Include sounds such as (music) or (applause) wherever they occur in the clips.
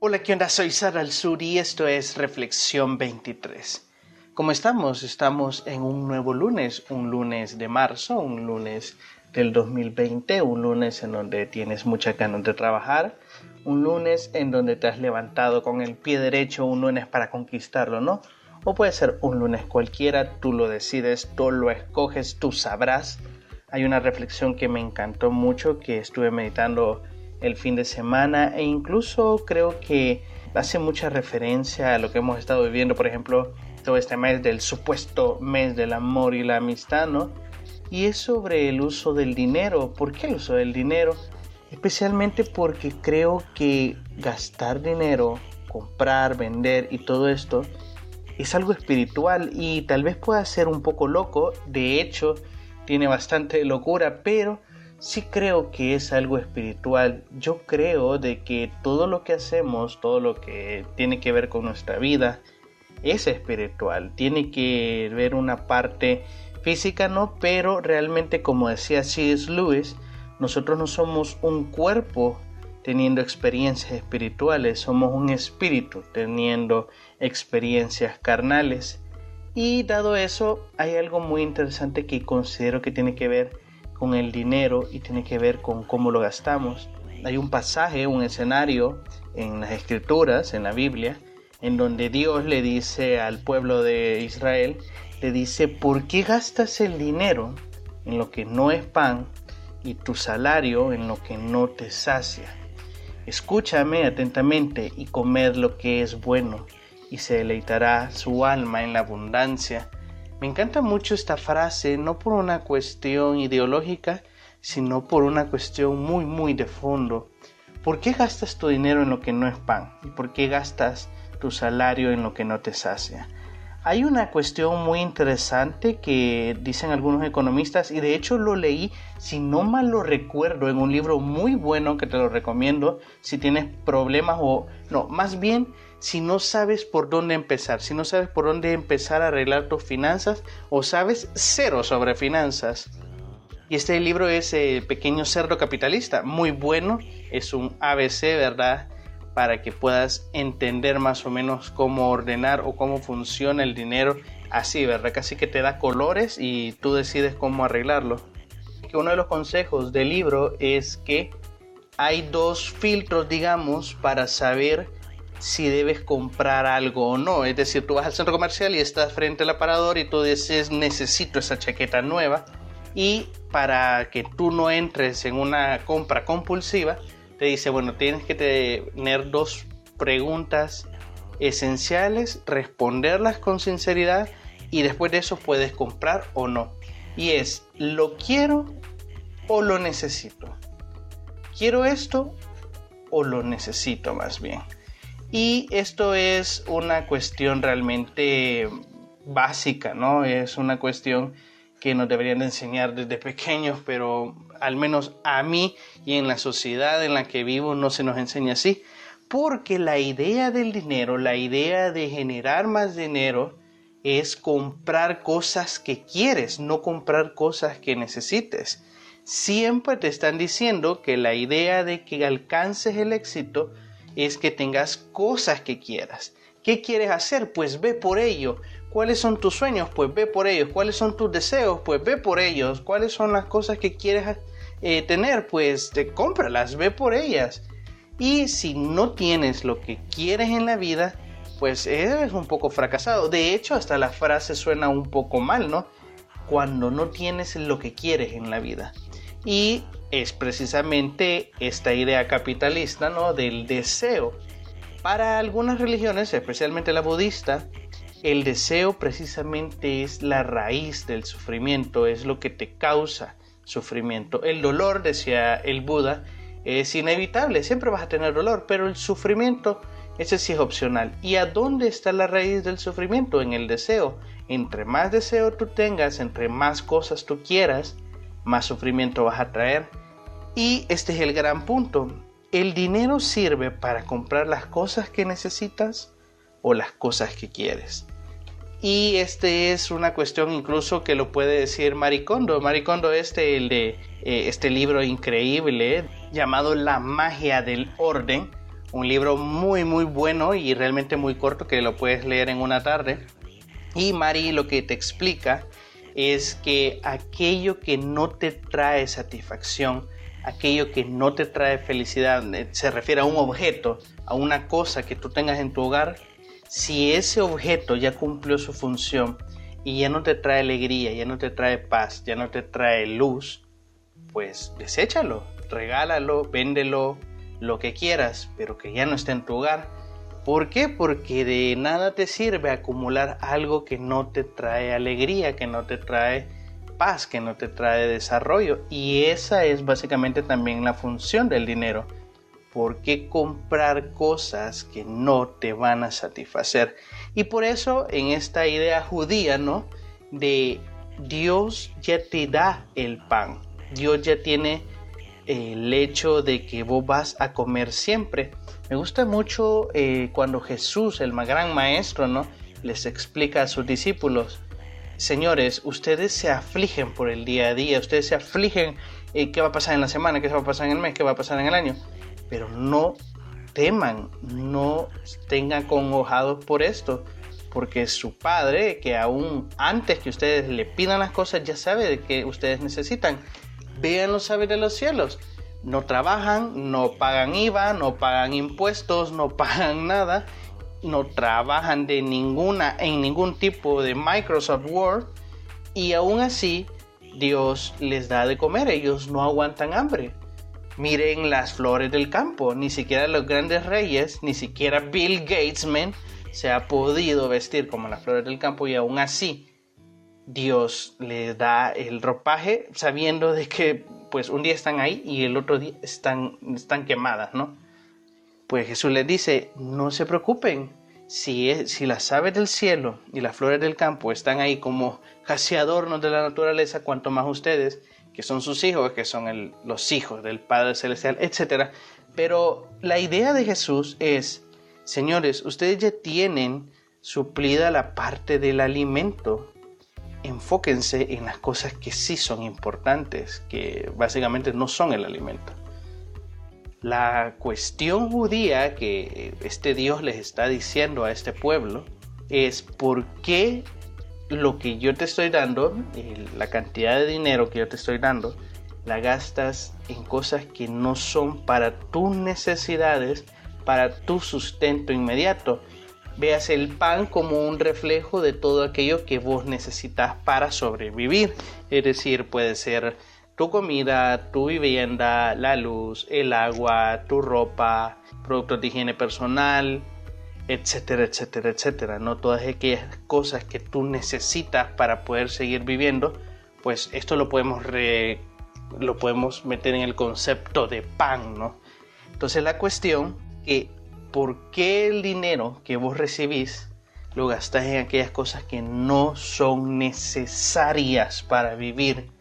Hola, ¿qué onda? Soy Sara al Sur y esto es Reflexión 23. ¿Cómo estamos? Estamos en un nuevo lunes, un lunes de marzo, un lunes del 2020, un lunes en donde tienes mucha ganas de trabajar, un lunes en donde te has levantado con el pie derecho, un lunes para conquistarlo, ¿no? O puede ser un lunes cualquiera, tú lo decides, tú lo escoges, tú sabrás. Hay una reflexión que me encantó mucho, que estuve meditando el fin de semana e incluso creo que hace mucha referencia a lo que hemos estado viviendo, por ejemplo, todo este mes del supuesto mes del amor y la amistad, ¿no? Y es sobre el uso del dinero. ¿Por qué el uso del dinero? Especialmente porque creo que gastar dinero, comprar, vender y todo esto es algo espiritual y tal vez pueda ser un poco loco. De hecho, tiene bastante locura, pero sí creo que es algo espiritual. Yo creo de que todo lo que hacemos, todo lo que tiene que ver con nuestra vida, es espiritual. Tiene que ver una parte física, no, pero realmente como decía C.S. Lewis, nosotros no somos un cuerpo teniendo experiencias espirituales, somos un espíritu teniendo experiencias carnales. Y dado eso, hay algo muy interesante que considero que tiene que ver con el dinero y tiene que ver con cómo lo gastamos. Hay un pasaje, un escenario en las escrituras, en la Biblia, en donde Dios le dice al pueblo de Israel, le dice, ¿por qué gastas el dinero en lo que no es pan y tu salario en lo que no te sacia? Escúchame atentamente y comed lo que es bueno, y se deleitará su alma en la abundancia me encanta mucho esta frase, no por una cuestión ideológica, sino por una cuestión muy, muy de fondo. ¿Por qué gastas tu dinero en lo que no es pan? ¿Y por qué gastas tu salario en lo que no te sacia? Hay una cuestión muy interesante que dicen algunos economistas y de hecho lo leí, si no mal lo recuerdo, en un libro muy bueno que te lo recomiendo si tienes problemas o no, más bien si no sabes por dónde empezar, si no sabes por dónde empezar a arreglar tus finanzas o sabes cero sobre finanzas. Y este libro es eh, Pequeño Cerdo Capitalista, muy bueno, es un ABC, ¿verdad? Para que puedas entender más o menos cómo ordenar o cómo funciona el dinero así, ¿verdad? Casi que te da colores y tú decides cómo arreglarlo. Que uno de los consejos del libro es que hay dos filtros, digamos, para saber si debes comprar algo o no. Es decir, tú vas al centro comercial y estás frente al aparador y tú dices necesito esa chaqueta nueva. Y para que tú no entres en una compra compulsiva, te dice, bueno, tienes que tener dos preguntas esenciales, responderlas con sinceridad y después de eso puedes comprar o no. Y es, ¿lo quiero o lo necesito? ¿Quiero esto o lo necesito más bien? Y esto es una cuestión realmente básica, ¿no? Es una cuestión que nos deberían de enseñar desde pequeños, pero al menos a mí y en la sociedad en la que vivo no se nos enseña así. Porque la idea del dinero, la idea de generar más dinero, es comprar cosas que quieres, no comprar cosas que necesites. Siempre te están diciendo que la idea de que alcances el éxito es que tengas cosas que quieras. ¿Qué quieres hacer? Pues ve por ello. ¿Cuáles son tus sueños? Pues ve por ellos. ¿Cuáles son tus deseos? Pues ve por ellos. ¿Cuáles son las cosas que quieres eh, tener? Pues te cómpralas, ve por ellas. Y si no tienes lo que quieres en la vida, pues eres un poco fracasado. De hecho, hasta la frase suena un poco mal, ¿no? Cuando no tienes lo que quieres en la vida. Y es precisamente esta idea capitalista ¿no? del deseo. Para algunas religiones, especialmente la budista, el deseo precisamente es la raíz del sufrimiento, es lo que te causa sufrimiento. El dolor, decía el Buda, es inevitable, siempre vas a tener dolor, pero el sufrimiento, ese sí es opcional. ¿Y a dónde está la raíz del sufrimiento? En el deseo. Entre más deseo tú tengas, entre más cosas tú quieras, más sufrimiento vas a traer. Y este es el gran punto. ¿El dinero sirve para comprar las cosas que necesitas o las cosas que quieres? Y este es una cuestión incluso que lo puede decir Maricondo. Maricondo, este, el de eh, este libro increíble llamado La magia del orden. Un libro muy muy bueno y realmente muy corto que lo puedes leer en una tarde. Y Mari lo que te explica es que aquello que no te trae satisfacción, aquello que no te trae felicidad, eh, se refiere a un objeto, a una cosa que tú tengas en tu hogar, si ese objeto ya cumplió su función y ya no te trae alegría, ya no te trae paz, ya no te trae luz, pues deséchalo, regálalo, véndelo, lo que quieras, pero que ya no esté en tu hogar. ¿Por qué? Porque de nada te sirve acumular algo que no te trae alegría, que no te trae paz, que no te trae desarrollo. Y esa es básicamente también la función del dinero. ¿Por qué comprar cosas que no te van a satisfacer? Y por eso en esta idea judía, ¿no? De Dios ya te da el pan. Dios ya tiene el hecho de que vos vas a comer siempre. Me gusta mucho eh, cuando Jesús, el gran maestro, ¿no? les explica a sus discípulos, señores, ustedes se afligen por el día a día, ustedes se afligen eh, qué va a pasar en la semana, qué va a pasar en el mes, qué va a pasar en el año, pero no teman, no tengan congojados por esto, porque su padre, que aún antes que ustedes le pidan las cosas, ya sabe de que ustedes necesitan. Vean los saber de los cielos. No trabajan, no pagan IVA, no pagan impuestos, no pagan nada, no trabajan de ninguna en ningún tipo de Microsoft Word y aún así Dios les da de comer, ellos no aguantan hambre. Miren las flores del campo, ni siquiera los grandes reyes, ni siquiera Bill Gates se ha podido vestir como las flores del campo y aún así Dios le da el ropaje sabiendo de que pues un día están ahí y el otro día están, están quemadas, ¿no? Pues Jesús les dice, no se preocupen, si, si las aves del cielo y las flores del campo están ahí como casi adornos de la naturaleza, cuanto más ustedes, que son sus hijos, que son los hijos del Padre Celestial, etc. Pero la idea de Jesús es, señores, ustedes ya tienen suplida la parte del alimento enfóquense en las cosas que sí son importantes, que básicamente no son el alimento. La cuestión judía que este Dios les está diciendo a este pueblo es por qué lo que yo te estoy dando, la cantidad de dinero que yo te estoy dando, la gastas en cosas que no son para tus necesidades, para tu sustento inmediato, Veas el pan como un reflejo de todo aquello que vos necesitas para sobrevivir. Es decir, puede ser tu comida, tu vivienda, la luz, el agua, tu ropa, productos de higiene personal, etcétera, etcétera, etcétera. No todas aquellas cosas que tú necesitas para poder seguir viviendo, pues esto lo podemos lo podemos meter en el concepto de pan, ¿no? Entonces la cuestión que ¿por qué el dinero que vos recibís lo gastás en aquellas cosas que no son necesarias para vivir?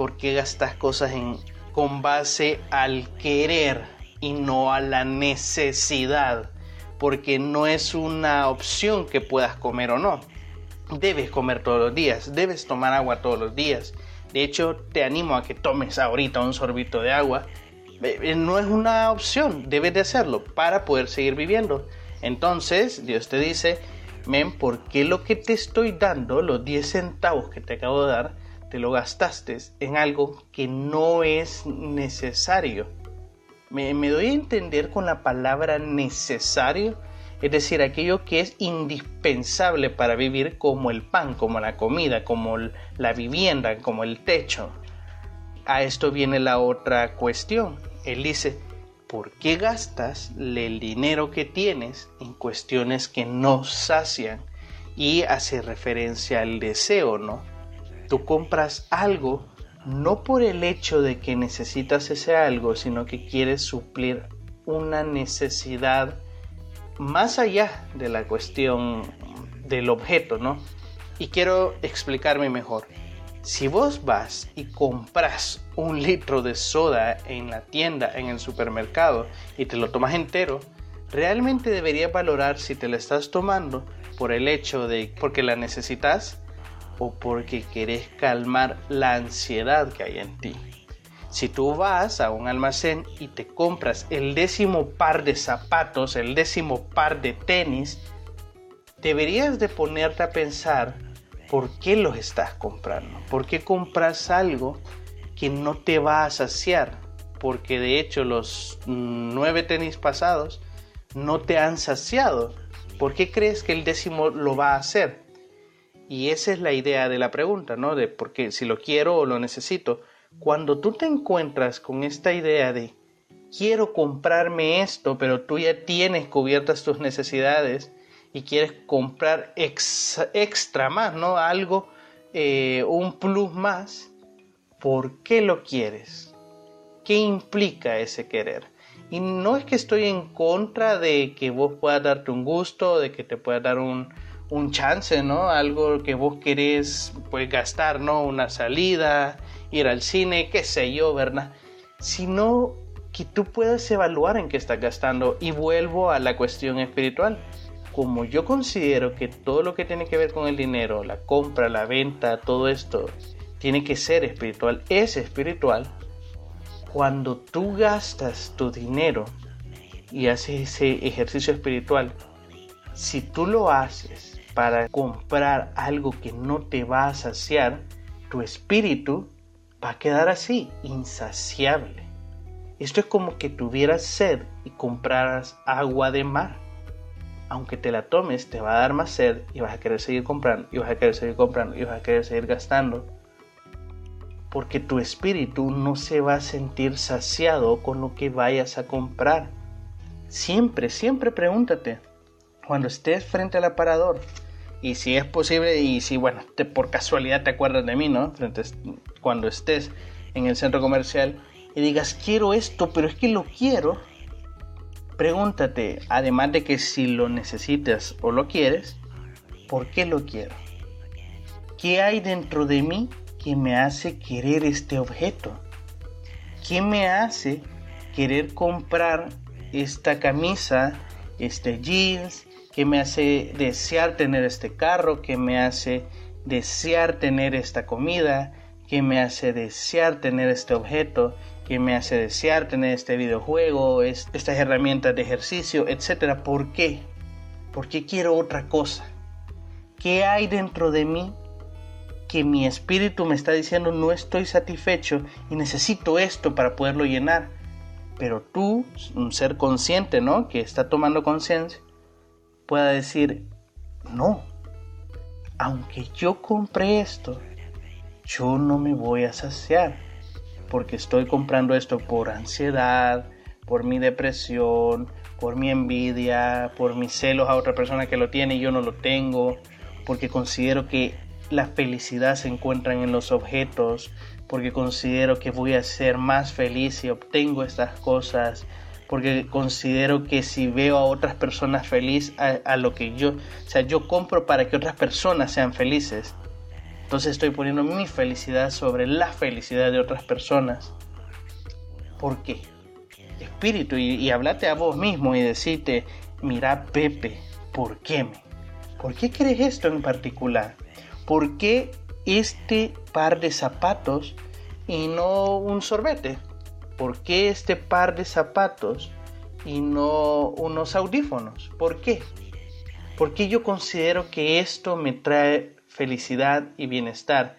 ¿Por qué gastas cosas en, con base al querer y no a la necesidad? Porque no es una opción que puedas comer o no. Debes comer todos los días, debes tomar agua todos los días. De hecho, te animo a que tomes ahorita un sorbito de agua eh, no es una opción, debes de hacerlo para poder seguir viviendo. Entonces, Dios te dice, men, ¿por qué lo que te estoy dando, los 10 centavos que te acabo de dar, te lo gastaste en algo que no es necesario? Me, me doy a entender con la palabra necesario, es decir, aquello que es indispensable para vivir como el pan, como la comida, como la vivienda, como el techo. A esto viene la otra cuestión él dice, ¿por qué gastas el dinero que tienes en cuestiones que no sacian? Y hace referencia al deseo, ¿no? Tú compras algo no por el hecho de que necesitas ese algo, sino que quieres suplir una necesidad más allá de la cuestión del objeto, ¿no? Y quiero explicarme mejor. Si vos vas y compras un litro de soda en la tienda, en el supermercado, y te lo tomas entero, realmente deberías valorar si te lo estás tomando por el hecho de porque la necesitas o porque querés calmar la ansiedad que hay en ti. Si tú vas a un almacén y te compras el décimo par de zapatos, el décimo par de tenis, deberías de ponerte a pensar por qué los estás comprando, por qué compras algo que no te va a saciar, porque de hecho los nueve tenis pasados no te han saciado. ¿Por qué crees que el décimo lo va a hacer? Y esa es la idea de la pregunta, ¿no? De por qué, si lo quiero o lo necesito. Cuando tú te encuentras con esta idea de quiero comprarme esto, pero tú ya tienes cubiertas tus necesidades y quieres comprar extra más, ¿no? Algo, eh, un plus más, ¿por qué lo quieres? ¿Qué implica ese querer? Y no es que estoy en contra de que vos puedas darte un gusto, de que te puedas dar un, un chance, ¿no? Algo que vos querés pues gastar, ¿no? Una salida, ir al cine, qué sé yo, ¿verdad? Sino que tú puedas evaluar en qué estás gastando. Y vuelvo a la cuestión espiritual. Como yo considero que todo lo que tiene que ver con el dinero, la compra, la venta, todo esto, tiene que ser espiritual, es espiritual. Cuando tú gastas tu dinero y haces ese ejercicio espiritual, si tú lo haces para comprar algo que no te va a saciar, tu espíritu va a quedar así, insaciable. Esto es como que tuvieras sed y compraras agua de mar. Aunque te la tomes, te va a dar más sed y vas a querer seguir comprando, y vas a querer seguir comprando, y vas a querer seguir gastando. Porque tu espíritu no se va a sentir saciado con lo que vayas a comprar. Siempre, siempre pregúntate, cuando estés frente al aparador, y si es posible, y si, bueno, te, por casualidad te acuerdas de mí, ¿no? cuando estés en el centro comercial y digas, quiero esto, pero es que lo quiero, pregúntate, además de que si lo necesitas o lo quieres, ¿por qué lo quiero? ¿Qué hay dentro de mí que me hace querer este objeto? ¿Qué me hace querer comprar esta camisa, este jeans, que me hace desear tener este carro, que me hace desear tener esta comida, que me hace desear tener este objeto, que me hace desear tener este videojuego, estas herramientas de ejercicio, etcétera. ¿Por qué? ¿Por qué quiero otra cosa? ¿Qué hay dentro de mí que mi espíritu me está diciendo no estoy satisfecho y necesito esto para poderlo llenar? Pero tú, un ser consciente, ¿no? Que está tomando conciencia, pueda decir, no, aunque yo compré esto, yo no me voy a saciar, porque estoy comprando esto por ansiedad, por mi depresión, por mi envidia, por mis celos a otra persona que lo tiene y yo no lo tengo, porque considero que la felicidad se encuentra en los objetos, porque considero que voy a ser más feliz si obtengo estas cosas, porque considero que si veo a otras personas feliz a, lo que yo, o sea, yo compro para que otras personas sean felices. Entonces estoy poniendo mi felicidad sobre la felicidad de otras personas. ¿Por qué? Espíritu, y, y hablate a vos mismo y decirte, mira Pepe, ¿por qué me? ¿Por qué crees esto en particular? ¿Por qué este par de zapatos y no un sorbete? ¿Por qué este par de zapatos y no unos audífonos? ¿Por qué? Porque yo considero que esto me trae felicidad y bienestar.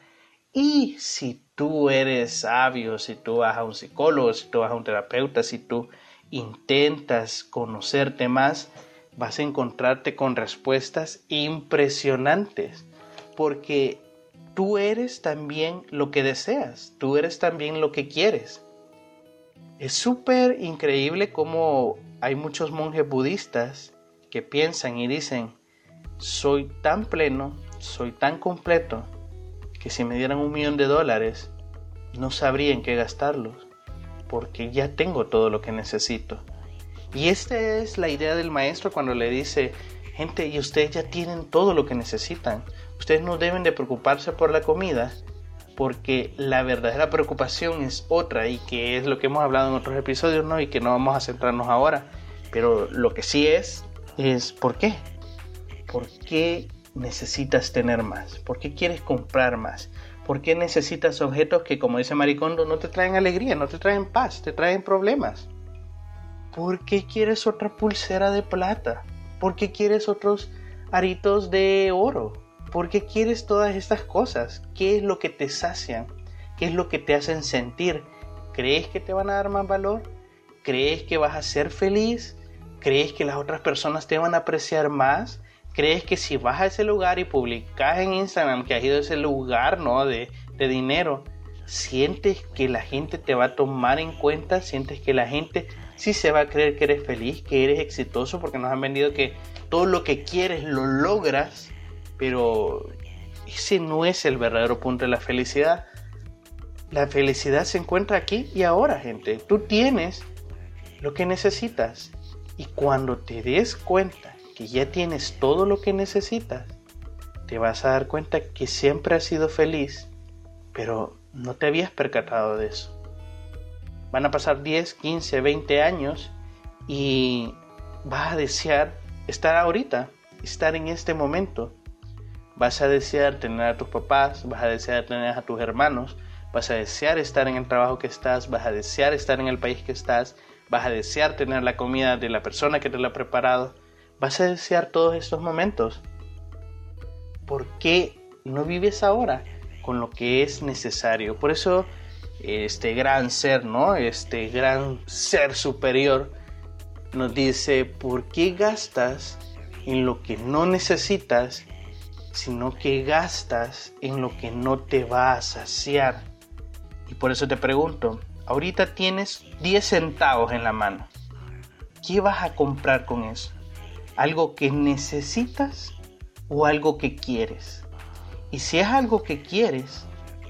Y si tú eres sabio, si tú vas a un psicólogo, si tú vas a un terapeuta, si tú intentas conocerte más, vas a encontrarte con respuestas impresionantes. Porque tú eres también lo que deseas, tú eres también lo que quieres. Es súper increíble cómo hay muchos monjes budistas que piensan y dicen, soy tan pleno, soy tan completo, que si me dieran un millón de dólares, no sabría en qué gastarlos, porque ya tengo todo lo que necesito. Y esta es la idea del maestro cuando le dice, gente, y ustedes ya tienen todo lo que necesitan. Ustedes no deben de preocuparse por la comida, porque la verdadera preocupación es otra y que es lo que hemos hablado en otros episodios, ¿no? Y que no vamos a centrarnos ahora, pero lo que sí es es ¿por qué? ¿por qué necesitas tener más? ¿Por qué quieres comprar más? ¿Por qué necesitas objetos que, como dice Maricondo, no te traen alegría, no te traen paz, te traen problemas? ¿Por qué quieres otra pulsera de plata? ¿Por qué quieres otros aritos de oro? ¿Por qué quieres todas estas cosas? ¿Qué es lo que te sacian? ¿Qué es lo que te hacen sentir? ¿Crees que te van a dar más valor? ¿Crees que vas a ser feliz? ¿Crees que las otras personas te van a apreciar más? ¿Crees que si vas a ese lugar y publicas en Instagram que has ido a ese lugar ¿no? de, de dinero, sientes que la gente te va a tomar en cuenta? ¿Sientes que la gente sí se va a creer que eres feliz, que eres exitoso? Porque nos han vendido que todo lo que quieres lo logras, pero ese no es el verdadero punto de la felicidad. La felicidad se encuentra aquí y ahora, gente. Tú tienes lo que necesitas. Y cuando te des cuenta que ya tienes todo lo que necesitas, te vas a dar cuenta que siempre has sido feliz, pero no te habías percatado de eso. Van a pasar 10, 15, 20 años y vas a desear estar ahorita, estar en este momento. Vas a desear tener a tus papás, vas a desear tener a tus hermanos, vas a desear estar en el trabajo que estás, vas a desear estar en el país que estás, vas a desear tener la comida de la persona que te la ha preparado, vas a desear todos estos momentos. ¿Por qué no vives ahora con lo que es necesario? Por eso este gran ser, ¿no? Este gran ser superior nos dice, ¿por qué gastas en lo que no necesitas, sino que gastas en lo que no te va a saciar? Y por eso te pregunto, ahorita tienes 10 centavos en la mano. ¿Qué vas a comprar con eso? ¿Algo que necesitas o algo que quieres? Y si es algo que quieres,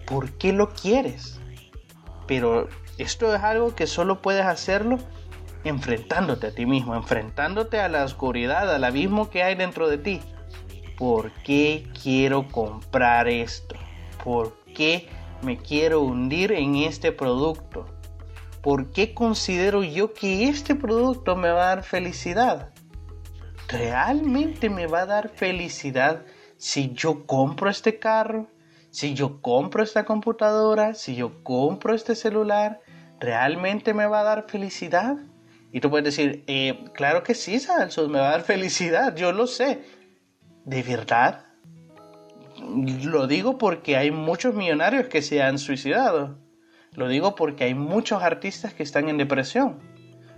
¿por qué lo quieres? Pero esto es algo que solo puedes hacerlo enfrentándote a ti mismo, enfrentándote a la oscuridad, al abismo que hay dentro de ti. ¿Por qué quiero comprar esto? ¿Por qué me quiero hundir en este producto? ¿Por qué considero yo que este producto me va a dar felicidad? ¿Realmente me va a dar felicidad si yo compro este carro? Si yo compro esta computadora? Si yo compro este celular? ¿Realmente me va a dar felicidad? Y tú puedes decir, eh, claro que sí, Salsos, me va a dar felicidad, yo lo sé. ¿De verdad? Lo digo porque hay muchos millonarios que se han suicidado. Lo digo porque hay muchos artistas que están en depresión.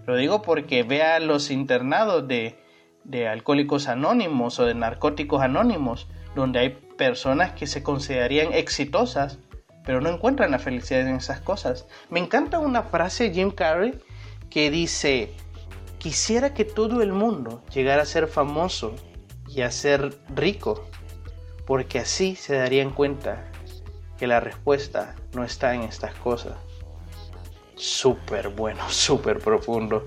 Lo digo porque vea los internados de, de alcohólicos anónimos o de narcóticos anónimos, donde hay personas que se considerarían exitosas, pero no encuentran la felicidad en esas cosas. Me encanta una frase de Jim Carrey que dice, quisiera que todo el mundo llegara a ser famoso y a ser rico, porque así se darían cuenta que la respuesta no está en estas cosas. Súper bueno, (laughs) súper profundo.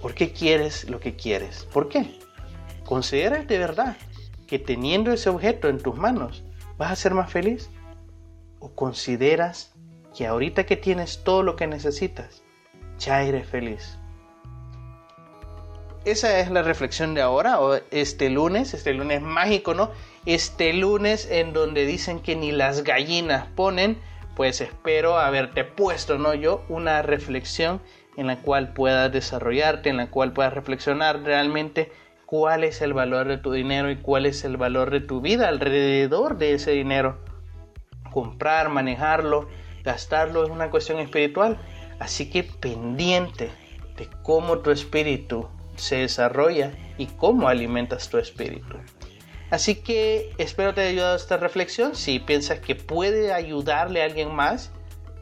¿Por qué quieres lo que quieres? ¿Por qué? ¿Consideras de verdad que teniendo ese objeto en tus manos vas a ser más feliz? ¿O consideras que ahorita que tienes todo lo que necesitas, ya eres feliz? Esa es la reflexión de ahora, o este lunes, este lunes mágico, ¿no? Este lunes en donde dicen que ni las gallinas ponen, pues espero haberte puesto, ¿no? Yo una reflexión en la cual puedas desarrollarte, en la cual puedas reflexionar realmente cuál es el valor de tu dinero y cuál es el valor de tu vida alrededor de ese dinero. Comprar, manejarlo, gastarlo es una cuestión espiritual, así que pendiente de cómo tu espíritu se desarrolla y cómo alimentas tu espíritu. Así que espero te haya ayudado esta reflexión. Si piensas que puede ayudarle a alguien más,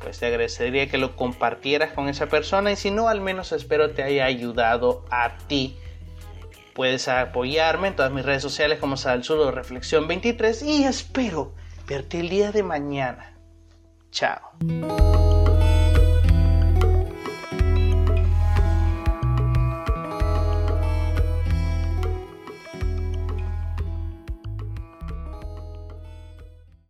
pues te agradecería que lo compartieras con esa persona y si no, al menos espero te haya ayudado a ti. Puedes apoyarme en todas mis redes sociales como Salsudo Reflexión 23 y espero verte el día de mañana. Chao.